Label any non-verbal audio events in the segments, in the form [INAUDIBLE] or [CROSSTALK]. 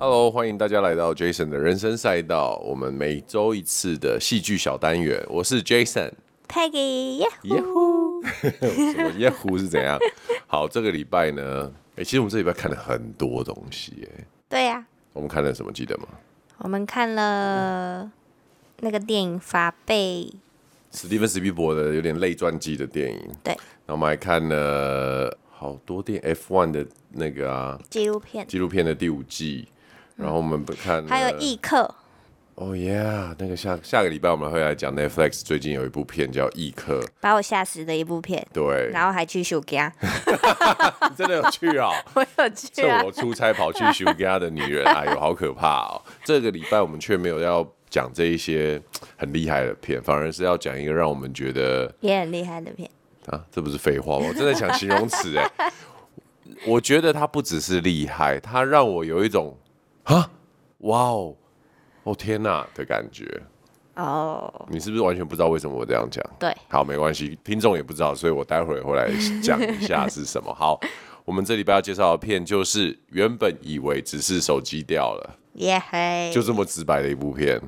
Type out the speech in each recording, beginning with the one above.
Hello，欢迎大家来到 Jason 的人生赛道。我们每周一次的戏剧小单元，我是 Jason，Peggy，耶呼，什么耶呼是怎样？[LAUGHS] 好，这个礼拜呢，哎，其实我们这礼拜看了很多东西，哎，对呀、啊，我们看了什么？记得吗？我们看了那个电影《法贝》，史蒂芬史皮伯的有点类传记的电影，对。然后我们还看了好多电影 F1 的那个啊纪录片，纪录片的第五季。然后我们不看，还有异客。哦耶，那个下下个礼拜我们会来讲 Netflix 最近有一部片叫《异客》，把我吓死的一部片。对，然后还去休假。[LAUGHS] 你真的有去啊？[LAUGHS] 我有去啊。这我出差跑去休假的女人，哎呦，[LAUGHS] 好可怕哦！这个礼拜我们却没有要讲这一些很厉害的片，反而是要讲一个让我们觉得也很厉害的片啊！这不是废话吗？我真的想形容词哎，我觉得它不只是厉害，它让我有一种。啊，哇哦，哦天哪的感觉哦，oh. 你是不是完全不知道为什么我这样讲？对，好，没关系，听众也不知道，所以我待会儿会来讲一下是什么。好，[LAUGHS] 我们这礼拜要介绍的片就是原本以为只是手机掉了，耶嘿，就这么直白的一部片，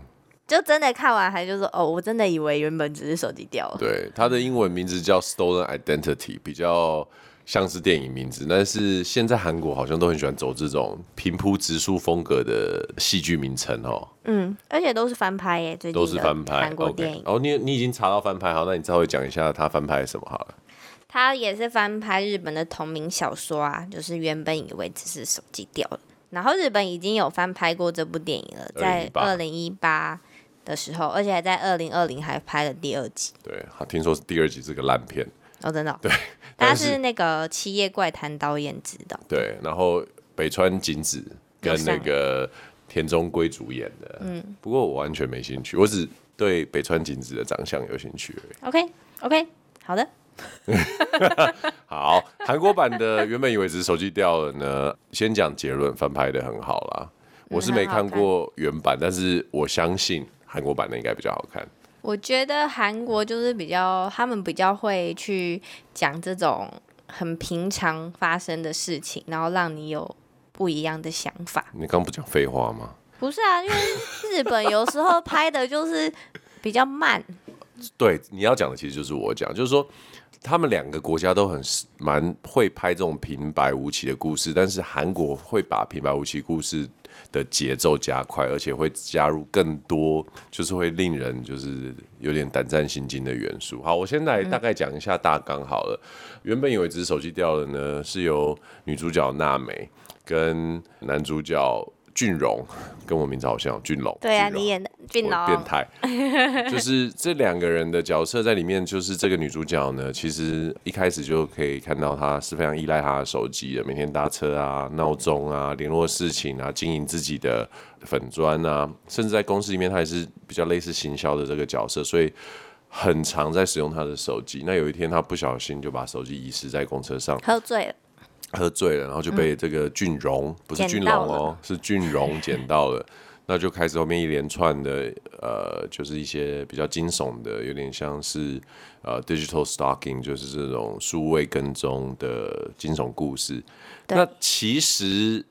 就真的看完还就说哦，我真的以为原本只是手机掉了。对，它的英文名字叫 Stolen Identity，比较。像是电影名字，但是现在韩国好像都很喜欢走这种平铺直述风格的戏剧名称哦。嗯，而且都是翻拍耶，最近都是翻拍韩国电影。Okay. 哦，你你已经查到翻拍，好，那你稍微讲一下他翻拍什么好了。他也是翻拍日本的同名小说啊，就是原本以为只是手机掉了，然后日本已经有翻拍过这部电影了，在二零一八的时候，而且还在二零二零还拍了第二集。对，他听说是第二集是个烂片。哦，真的、哦。对，他是那个《七夜怪谈》导演指的。对，然后北川景子跟那个田中圭主演的。嗯。不过我完全没兴趣，我只对北川景子的长相有兴趣而已。OK，OK，okay, okay, 好的。[LAUGHS] 好，韩国版的原本以为只是手机掉了呢。先讲结论，翻拍的很好啦。我是没看过原版，但是我相信韩国版的应该比较好看。我觉得韩国就是比较，他们比较会去讲这种很平常发生的事情，然后让你有不一样的想法。你刚不讲废话吗？不是啊，因为日本有时候拍的就是比较慢。[LAUGHS] 对，你要讲的其实就是我讲，就是说他们两个国家都很蛮会拍这种平白无奇的故事，但是韩国会把平白无奇故事的节奏加快，而且会加入更多，就是会令人就是有点胆战心惊的元素。好，我先来大概讲一下大纲好了。原本有一只手机掉了呢，是由女主角娜美跟男主角。俊荣跟我名字好像，俊龙。对啊，你演的俊龙，变态。[LAUGHS] 就是这两个人的角色在里面，就是这个女主角呢，其实一开始就可以看到她是非常依赖她的手机的，每天搭车啊、闹钟啊、联络事情啊、经营自己的粉砖啊，甚至在公司里面，她也是比较类似行销的这个角色，所以很常在使用她的手机。那有一天，她不小心就把手机遗失在公车上，喝醉了。喝醉了，然后就被这个俊荣，嗯、不是俊龙哦，是俊荣 [LAUGHS] 捡到了，那就开始后面一连串的呃，就是一些比较惊悚的，有点像是呃 digital stalking，就是这种数位跟踪的惊悚故事。那其实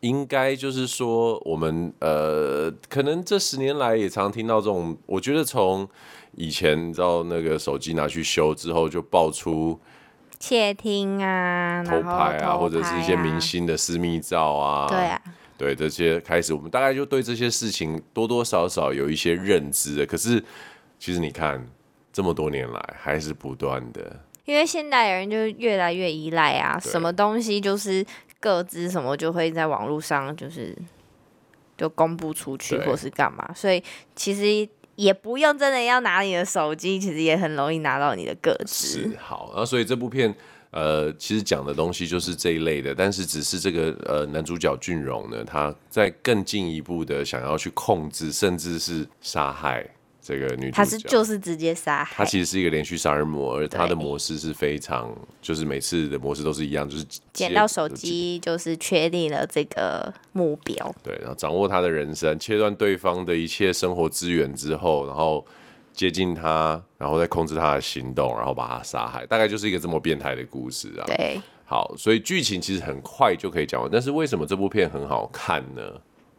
应该就是说，我们呃，可能这十年来也常听到这种，我觉得从以前到那个手机拿去修之后，就爆出。窃听啊，偷拍啊，或者是一些明星的私密照啊，对啊，对这些开始，我们大概就对这些事情多多少少有一些认知的。可是，其实你看，这么多年来还是不断的，因为现代人就越来越依赖啊，什么东西就是各自什么就会在网络上就是就公布出去，或是干嘛，所以其实。也不用真的要拿你的手机，其实也很容易拿到你的个子。是好，然后所以这部片，呃，其实讲的东西就是这一类的，但是只是这个呃男主角俊荣呢，他在更进一步的想要去控制，甚至是杀害。这个女主角，她是就是直接杀害。她其实是一个连续杀人魔，而她的模式是非常，就是每次的模式都是一样，就是捡到手机就是确定了这个目标。对，然后掌握他的人生，切断对方的一切生活资源之后，然后接近他，然后再控制他的行动，然后把他杀害，大概就是一个这么变态的故事啊。对，好，所以剧情其实很快就可以讲完，但是为什么这部片很好看呢？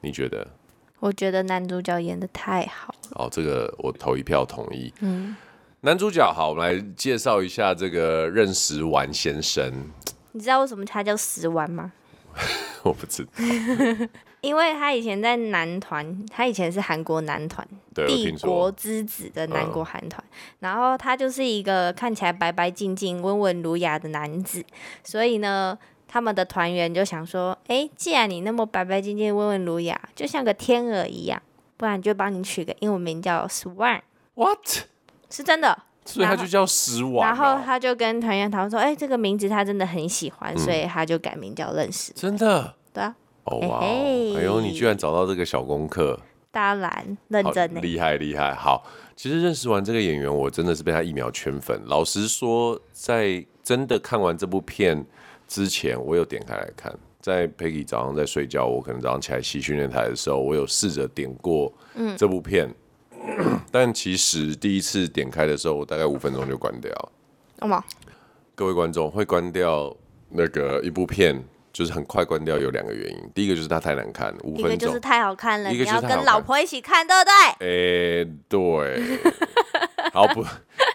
你觉得？我觉得男主角演的太好了。哦，这个我投一票同意。嗯，男主角好，我们来介绍一下这个任时完先生。你知道为什么他叫时丸吗？[LAUGHS] 我不知道。[LAUGHS] 因为他以前在男团，他以前是韩国男团帝国之子的韩国韩团，然后他就是一个看起来白白净净、温文儒雅的男子，所以呢，他们的团员就想说，哎，既然你那么白白净净、温文儒雅，就像个天鹅一样，不然就帮你取个英文名叫 Swan。What？是真的？所以他就叫时完。然后他就跟团员讨论说，哎，这个名字他真的很喜欢，所以他就改名叫认识。真的？对啊。哦哇！哎呦，你居然找到这个小功课，当然认真，厉害厉害。好，其实认识完这个演员，我真的是被他一秒圈粉。老实说，在真的看完这部片之前，我有点开来看。在 Peggy 早上在睡觉，我可能早上起来洗训练台的时候，我有试着点过这部片，嗯、[CLEARS THROAT] 但其实第一次点开的时候，我大概五分钟就关掉。干嘛？各位观众会关掉那个一部片？就是很快关掉，有两个原因。第一个就是它太难看，五分钟。一个就是太好看了，你要跟老婆一起看，对不对？哎、欸，对。好不，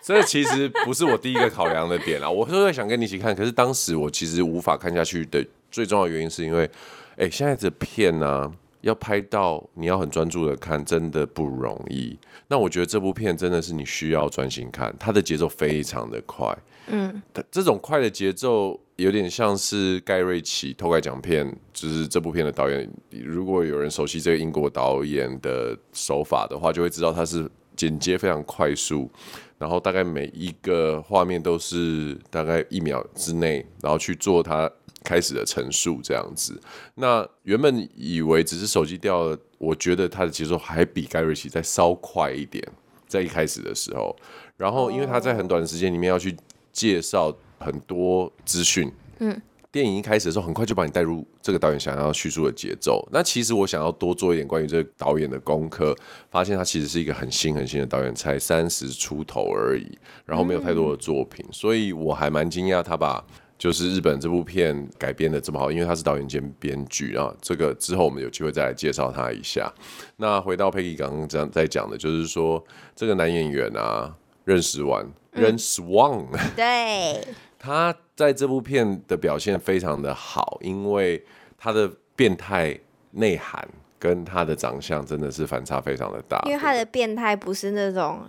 这其实不是我第一个考量的点啦。我是会想跟你一起看，可是当时我其实无法看下去的最重要的原因是因为，哎、欸，现在的片呢、啊，要拍到你要很专注的看，真的不容易。那我觉得这部片真的是你需要专心看，它的节奏非常的快。嗯，这种快的节奏。有点像是盖瑞奇偷改奖片，就是这部片的导演。如果有人熟悉这个英国导演的手法的话，就会知道他是剪接非常快速，然后大概每一个画面都是大概一秒之内，然后去做他开始的陈述这样子。那原本以为只是手机掉了，我觉得他的节奏还比盖瑞奇再稍快一点，在一开始的时候。然后因为他在很短的时间里面要去介绍。很多资讯，嗯，电影一开始的时候，很快就把你带入这个导演想要叙述的节奏。那其实我想要多做一点关于这个导演的功课，发现他其实是一个很新很新的导演，才三十出头而已，然后没有太多的作品，嗯、所以我还蛮惊讶他把就是日本这部片改编的这么好，因为他是导演兼编剧啊。这个之后我们有机会再来介绍他一下。那回到 Peggy 刚刚这样在讲的，就是说这个男演员啊，认识完，认识忘，对。他在这部片的表现非常的好，因为他的变态内涵跟他的长相真的是反差非常的大。因为他的变态不是那种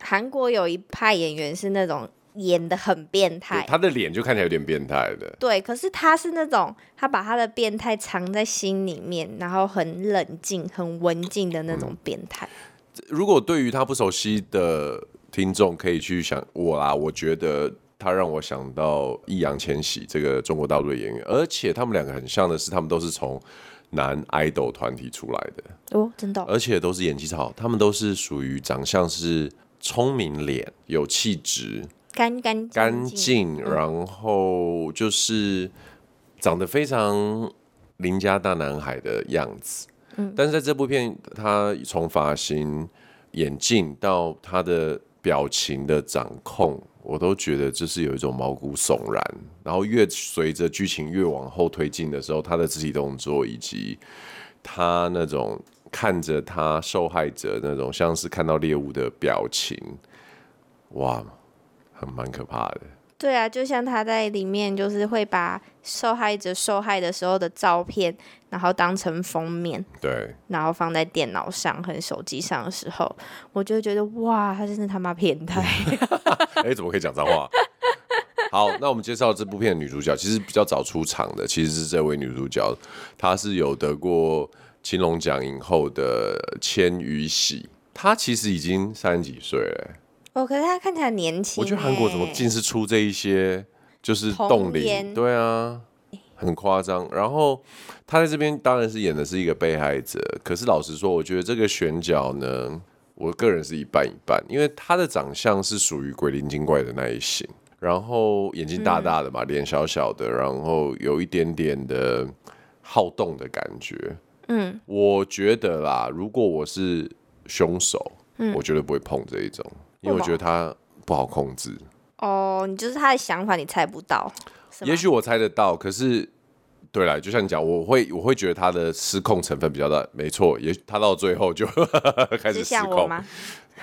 韩国有一派演员是那种演的很变态，他的脸就看起来有点变态的。对，可是他是那种他把他的变态藏在心里面，然后很冷静、很文静的那种变态。嗯，如果对于他不熟悉的听众，可以去想我啦，我觉得。他让我想到易烊千玺这个中国大陆的演员，而且他们两个很像的是，他们都是从男 idol 团体出来的。哦，真的，而且都是演技超好，他们都是属于长相是聪明脸、有气质、干干干净，然后就是长得非常邻家大男孩的样子。嗯，但是在这部片，他从发型、眼镜到他的表情的掌控。我都觉得就是有一种毛骨悚然，然后越随着剧情越往后推进的时候，他的肢体动作以及他那种看着他受害者那种像是看到猎物的表情，哇，很蛮可怕的。对啊，就像他在里面，就是会把受害者受害的时候的照片，然后当成封面，对，然后放在电脑上和手机上的时候，我就会觉得哇，他真的他妈变态！[LAUGHS] [LAUGHS] 哎、欸，怎么可以讲脏话？好，那我们介绍这部片的女主角，其实比较早出场的，其实是这位女主角，她是有得过青龙奖影后的千羽喜，她其实已经三十几岁了。哦，可是他看起来年轻。我觉得韩国怎么尽是出这一些，就是冻龄，对啊，很夸张。然后他在这边当然是演的是一个被害者，可是老实说，我觉得这个选角呢，我个人是一半一半，因为他的长相是属于鬼灵精怪的那一型，然后眼睛大大的嘛，脸、嗯、小小的，然后有一点点的好动的感觉。嗯，我觉得啦，如果我是凶手。嗯，我绝对不会碰这一种，因为我觉得他不好控制。哦，你就是他的想法，你猜不到。也许我猜得到，可是，对了，就像你讲，我会我会觉得他的失控成分比较大。没错，也许他到最后就 [LAUGHS] 开始失控吗？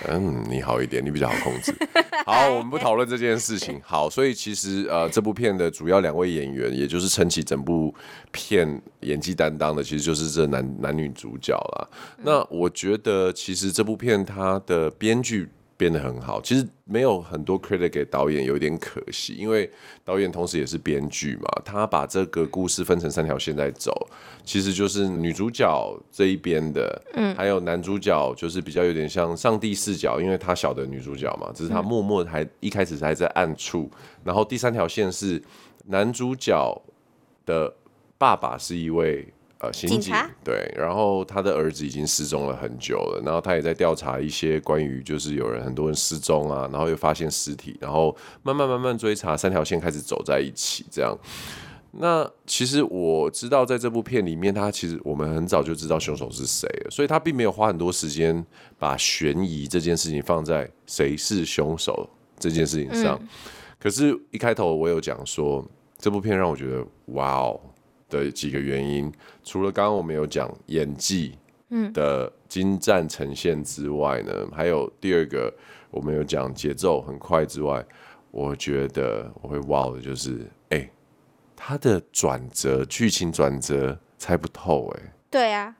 嗯，你好一点，你比较好控制。[LAUGHS] 好，我们不讨论这件事情。好，所以其实呃，这部片的主要两位演员，也就是撑起整部片演技担当的，其实就是这男男女主角啦。嗯。那我觉得，其实这部片它的编剧。编得很好，其实没有很多 credit 给导演，有点可惜，因为导演同时也是编剧嘛，他把这个故事分成三条线在走，其实就是女主角这一边的，嗯，还有男主角就是比较有点像上帝视角，因为他晓得女主角嘛，只是他默默还一开始还在暗处，然后第三条线是男主角的爸爸是一位。呃，刑警对，然后他的儿子已经失踪了很久了，然后他也在调查一些关于就是有人很多人失踪啊，然后又发现尸体，然后慢慢慢慢追查，三条线开始走在一起这样。那其实我知道，在这部片里面，他其实我们很早就知道凶手是谁了，所以他并没有花很多时间把悬疑这件事情放在谁是凶手这件事情上。嗯。可是，一开头我有讲说，这部片让我觉得，哇哦。的几个原因，除了刚刚我们有讲演技的精湛呈现之外呢，嗯、还有第二个我们有讲节奏很快之外，我觉得我会哇的就是，哎、欸，他的转折剧情转折猜不透哎、欸。对啊，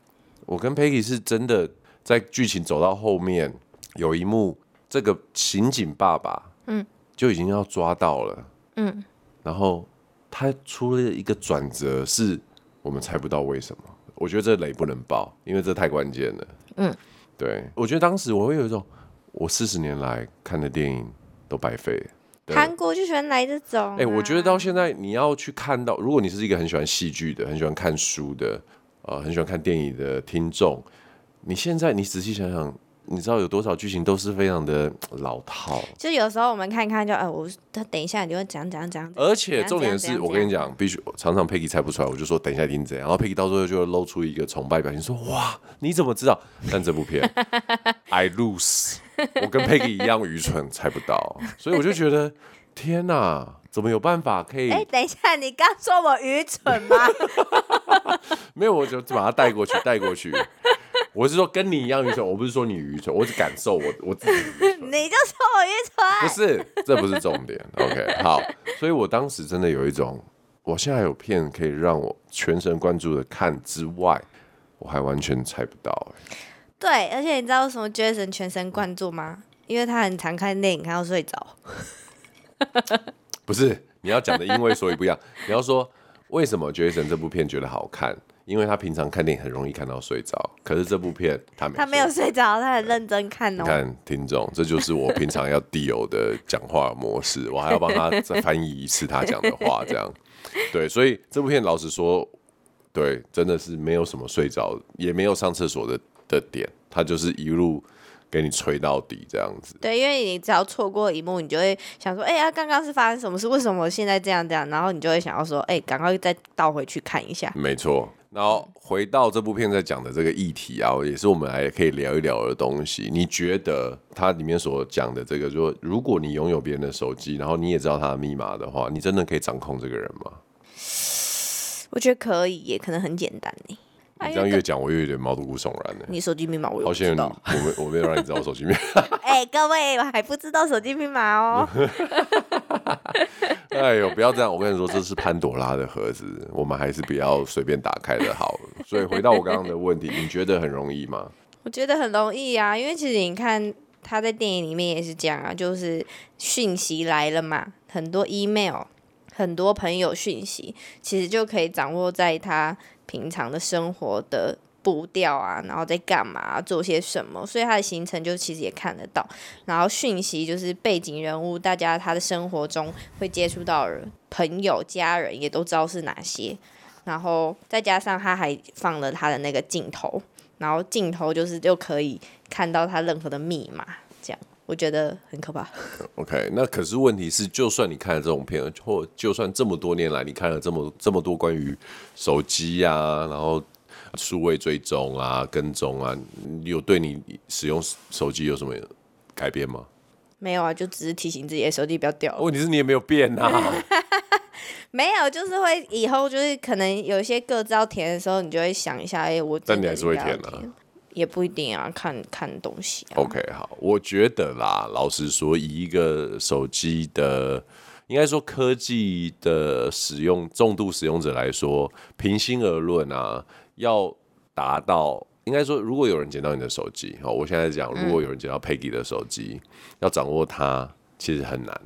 我跟 Peggy 是真的在剧情走到后面有一幕，这个刑警爸爸嗯。就已经要抓到了。嗯，然后。他出了一个转折，是我们猜不到为什么。我觉得这雷不能爆，因为这太关键了。嗯，对，我觉得当时我会有一种，我四十年来看的电影都白费。韩国就喜欢来这种、啊。哎、欸，我觉得到现在你要去看到，如果你是一个很喜欢戏剧的、很喜欢看书的、呃，很喜欢看电影的听众，你现在你仔细想想。你知道有多少剧情都是非常的 [TSK] 老套，就有时候我们看看就，哎，我他等一下你会讲讲讲，而且重点是我跟你讲，必须常常 Peggy 猜不出来，我就说等一下一定怎样，然后 Peggy 到最后就会露出一个崇拜表情，说哇你怎么知道？但这部片 [LAUGHS] I lose，我跟 Peggy 一样愚蠢，猜不到，所以我就觉得天哪，怎么有办法可以？哎，等一下，你刚说我愚蠢吗？[LAUGHS] 没有，我就把它带过去，带过去。我是说跟你一样愚蠢，我不是说你愚蠢，我只感受我我自己。[LAUGHS] 你就说我愚蠢？不是，这不是重点。OK，[LAUGHS] 好，所以我当时真的有一种，我现在有片可以让我全神贯注的看之外，我还完全猜不到哎。对，而且你知道为什么 Jason 全神贯注吗？因为他很常看电影，看到睡着。不是，你要讲的因为所以不一样。你要说为什么 Jason 这部片觉得好看？因为他平常看电影很容易看到睡着，可是这部片他没他没有睡着，他很认真看哦。你看听众，这就是我平常要 deal 的讲话模式，我还要帮他再翻译一次他讲的话，这样对。所以这部片老实说，对，真的是没有什么睡着，也没有上厕所的的点，他就是一路给你吹到底这样子。对，因为你只要错过一幕，你就会想说，哎呀，刚刚是发生什么事？为什么我现在这样这样？然后你就会想要说，哎，赶快再倒回去看一下。没错。然后回到这部片在讲的这个议题啊，也是我们还可以聊一聊的东西。你觉得它里面所讲的这个，说如果你拥有别人的手机，然后你也知道他的密码的话，你真的可以掌控这个人吗？我觉得可以，也可能很简单呢。你这样越讲，我越有点毛骨悚然呢。你手机密码我好险，我没我没有让你知道我手机密码。[LAUGHS] 哎，各位，我还不知道手机密码哦。[LAUGHS] 哎呦，不要这样！我跟你说，这是潘朵拉的盒子，我们还是不要随便打开的好。所以回到我刚刚的问题，你觉得很容易吗？[LAUGHS] 我觉得很容易啊，因为其实你看他在电影里面也是这样啊，就是讯息来了嘛，很多 email，很多朋友讯息，其实就可以掌握在他平常的生活的。步调啊，然后在干嘛，做些什么，所以他的行程就其实也看得到。然后讯息就是背景人物，大家他的生活中会接触到的朋友、家人也都知道是哪些。然后再加上他还放了他的那个镜头，然后镜头就是就可以看到他任何的密码，这样我觉得很可怕。OK，那可是问题是，就算你看了这种片，或就算这么多年来你看了这么这么多关于手机啊，然后。数位追踪啊、跟踪啊，有对你使用手机有什么改变吗？没有啊，就只是提醒自己的手机不要掉。问题是你也没有变啊。[LAUGHS] 没有，就是会以后就是可能有一些个资要填的时候，你就会想一下，哎，我但你还是会填啊？也不一定啊，看看东西啊。OK，好，我觉得啦，老实说，以一个手机的，应该说科技的使用重度使用者来说，平心而论啊，要达到，应该说，如果有人捡到你的手机，好，我现在讲，如果有人捡到 Peggy 的手机，嗯，要掌握它，其实很难。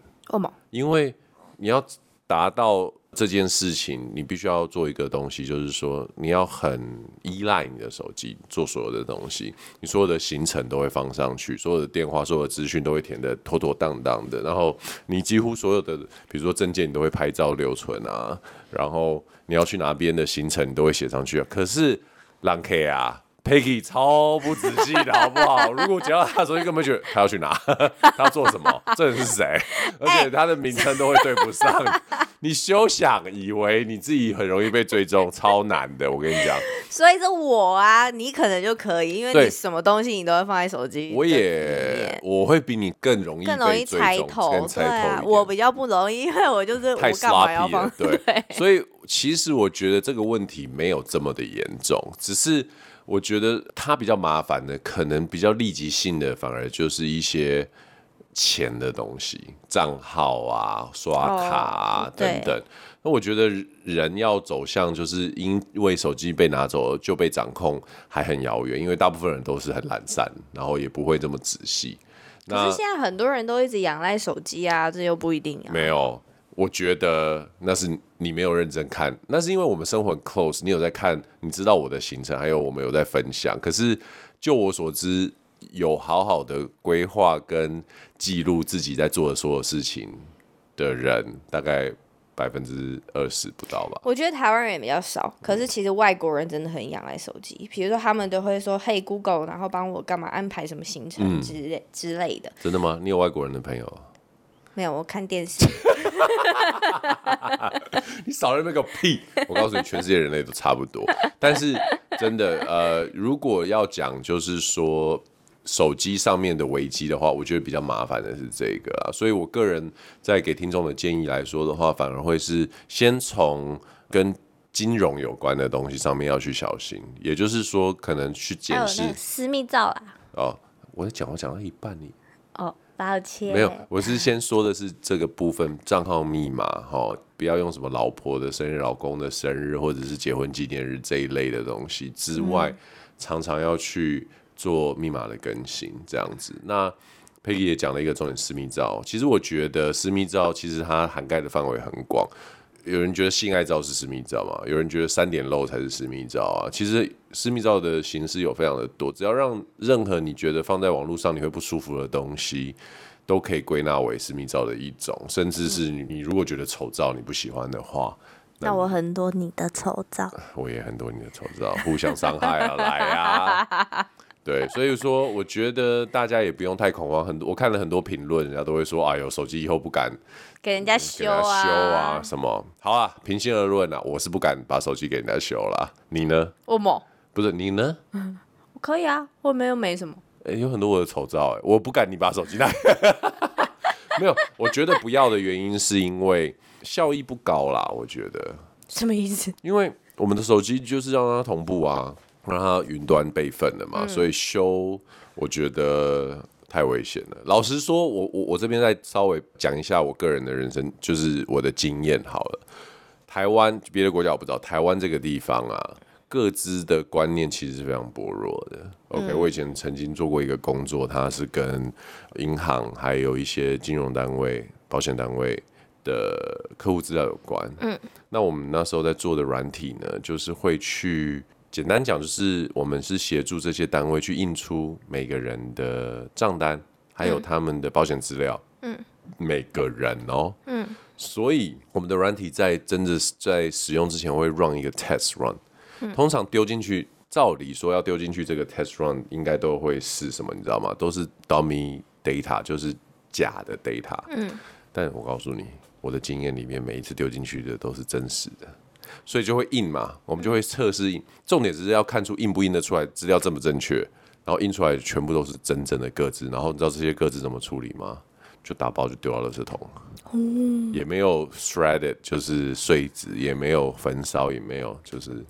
因为你要。达到这件事情，你必须要做一个东西，就是说你要很依赖你的手机做所有的东西，你所有的行程都会放上去，所有的电话、所有的资讯都会填得妥妥当当的，然后你几乎所有的，比如说证件，你都会拍照留存啊，然后你要去哪边的行程，你都会写上去啊。可是朗 K 啊。Peggy 超不仔细的好不好？如果捡到他的时候，你根本觉得他要去哪，[LAUGHS] 他要做什么，这人是谁？[LAUGHS] 而且他的名称都会对不上。欸、[LAUGHS] 你休想以为你自己很容易被追踪，超难的。我跟你讲，所以是我啊，你可能就可以，因为你什么东西你都会放在手机。我也我会比你更容易更容易猜透，对啊，我比较不容易，因为我就是太 sloppy 了。对，对所以其实我觉得这个问题没有这么的严重，只是。我觉得它比较麻烦的，可能比较立即性的，反而就是一些钱的东西，账号啊、刷卡啊、oh, 等等。那我觉得人要走向就是因为手机被拿走就被掌控，还很遥远，因为大部分人都是很懒散，然后也不会这么仔细。可是现在很多人都一直仰赖手机啊，这又不一定啊。没有。我觉得那是你没有认真看，那是因为我们生活很 close，你有在看，你知道我的行程，还有我们有在分享。可是就我所知，有好好的规划跟记录自己在做的所有事情的人，大概百分之二十不到吧。我觉得台湾人也比较少，可是其实外国人真的很仰赖手机。比如说他们都会说：“嘿，Google，然后帮我干嘛安排什么行程之类、嗯、之类的。”真的吗？你有外国人的朋友？没有，我看电视。[LAUGHS] 你少了那个屁！我告诉你，全世界人类都差不多。[LAUGHS] 但是真的，呃，如果要讲就是说手机上面的危机的话，我觉得比较麻烦的是这个啊。所以我个人在给听众的建议来说的话，反而会是先从跟金融有关的东西上面要去小心。也就是说，可能去检视私密照啦。哦，我在讲，我讲到一半你哦。抱歉，没有，我是先说的是这个部分账号密码哈，不要用什么老婆的生日、老公的生日或者是结婚纪念日这一类的东西之外，嗯、常常要去做密码的更新，这样子。那 Peggy 也讲了一个重点，私密照。其实我觉得私密照其实它涵盖的范围很广。有人觉得性爱照是私密照嘛？有人觉得三点露才是私密照啊？其实私密照的形式有非常的多，只要让任何你觉得放在网络上你会不舒服的东西，都可以归纳为私密照的一种。甚至是你如果觉得丑照你不喜欢的话，那我很多你的丑照，我也很多你的丑照，互相伤害啊，来啊！[LAUGHS] 对，所以说我觉得大家也不用太恐慌。很多我看了很多评论，人家都会说：“哎呦，手机以后不敢。”给人家修啊，修啊，什么？好啊，平心而论啊，我是不敢把手机给人家修了。你呢？我么？不是你呢？嗯，我可以啊，我没有没什么。哎、欸，有很多我的丑照，哎，我不敢你把手机拿。[LAUGHS] 没有，我觉得不要的原因是因为效益不高啦。我觉得什么意思？因为我们的手机就是让它同步啊，让它云端备份了嘛，嗯、所以修，我觉得。太危险了。老实说，我我我这边再稍微讲一下我个人的人生，就是我的经验好了。台湾别的国家我不知道，台湾这个地方啊，各资的观念其实是非常薄弱的。OK，嗯，我以前曾经做过一个工作，它是跟银行还有一些金融单位、保险单位的客户资料有关。嗯，那我们那时候在做的软体呢，就是会去。简单讲就是，我们是协助这些单位去印出每个人的账单，还有他们的保险资料。嗯，每个人哦。嗯。所以我们的软体在真的在使用之前会 run 一个 test run。嗯。通常丢进去，照理说要丢进去这个 test run，应该都会是什么？你知道吗？都是 dummy data，就是假的 data。嗯。但我告诉你，我的经验里面，每一次丢进去的都是真实的。所以就会印嘛，我们就会测试印。重点只是要看出印不印得出来，资料正不正确，然后印出来全部都是真正的个字。然后你知道这些个字怎么处理吗？就打包就丢到垃圾桶，嗯，也没有 shredded，就是碎纸，也没有焚烧，也没有，就是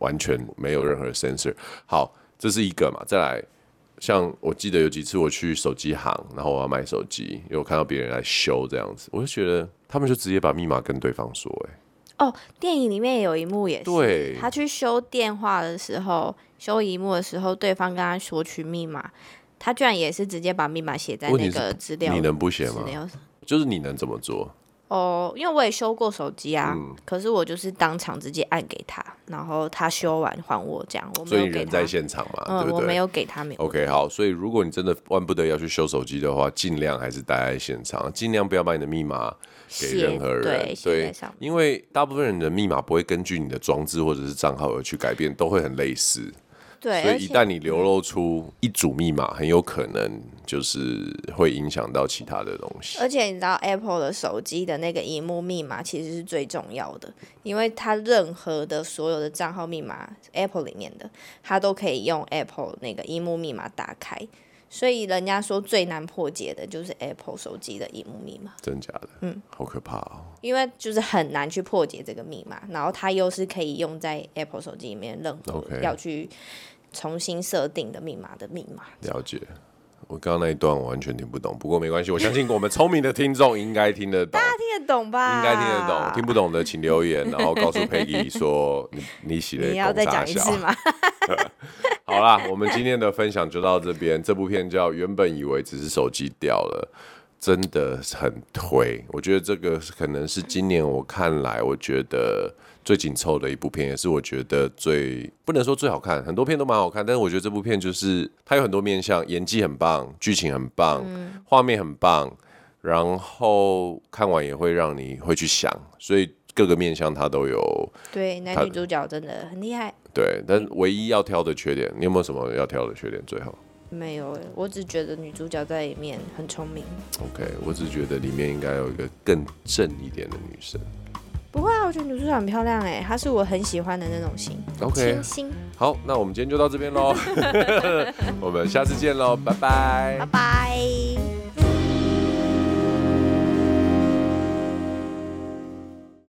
完全没有任何 sensor。好，这是一个嘛，再来。像我记得有几次我去手机行，然后我要买手机，因为我看到别人来修这样子，我就觉得他们就直接把密码跟对方说、欸，哎，哦，电影里面有一幕也是，对，他去修电话的时候，修一幕的时候，对方跟他索取密码，他居然也是直接把密码写在那个资料，你能不写吗？就是你能怎么做？哦，因为我也修过手机啊，嗯，可是我就是当场直接按给他，然后他修完还我这样。我没有给他，所以人在现场嘛，嗯，对不对？我没有给他没有。OK，好，所以如果你真的万不得要去修手机的话，尽量还是待在现场，尽量不要把你的密码给任何人。对，对，因为大部分人的密码不会根据你的装置或者是账号而去改变，都会很类似。对，所以一旦你流露出一组密码，很有可能就是会影响到其他的东西。而且你知道，Apple 的手机的那个荧幕密码其实是最重要的，因为它任何的所有的账号密码，Apple 里面的，它都可以用 Apple 那个荧幕密码打开。所以人家说最难破解的就是 Apple 手机的荧幕密码。真假的？嗯，好可怕哦。因为就是很难去破解这个密码，然后它又是可以用在 Apple 手机里面任何要去。重新设定的密码的密码。了解，我刚刚那一段我完全听不懂，不过没关系，我相信我们聪明的听众应该听得懂。大家听得懂吧？应该听得懂，听不懂的请留言，然后告诉 Peggy 说你你写的。你要再讲一次吗？[LAUGHS] 好啦，我们今天的分享就到这边。这部片叫《原本以为只是手机掉了》，真的很推。我觉得这个可能是今年我看来，我觉得。最紧凑的一部片，也是我觉得最不能说最好看，很多片都蛮好看，但是我觉得这部片就是它有很多面向，演技很棒，剧情很棒，画、嗯、面很棒，然后看完也会让你会去想，所以各个面向它都有。对，男女主角真的很厉害。对，但唯一要挑的缺点，你有没有什么要挑的缺点？最后没有，我只觉得女主角在里面很聪明。OK，我只觉得里面应该有一个更正一点的女生。不会啊，我觉得女主角很漂亮哎，她是我很喜欢的那种型。OK，清新。好，那我们今天就到这边喽，[LAUGHS] [LAUGHS] 我们下次见喽，拜拜，拜拜。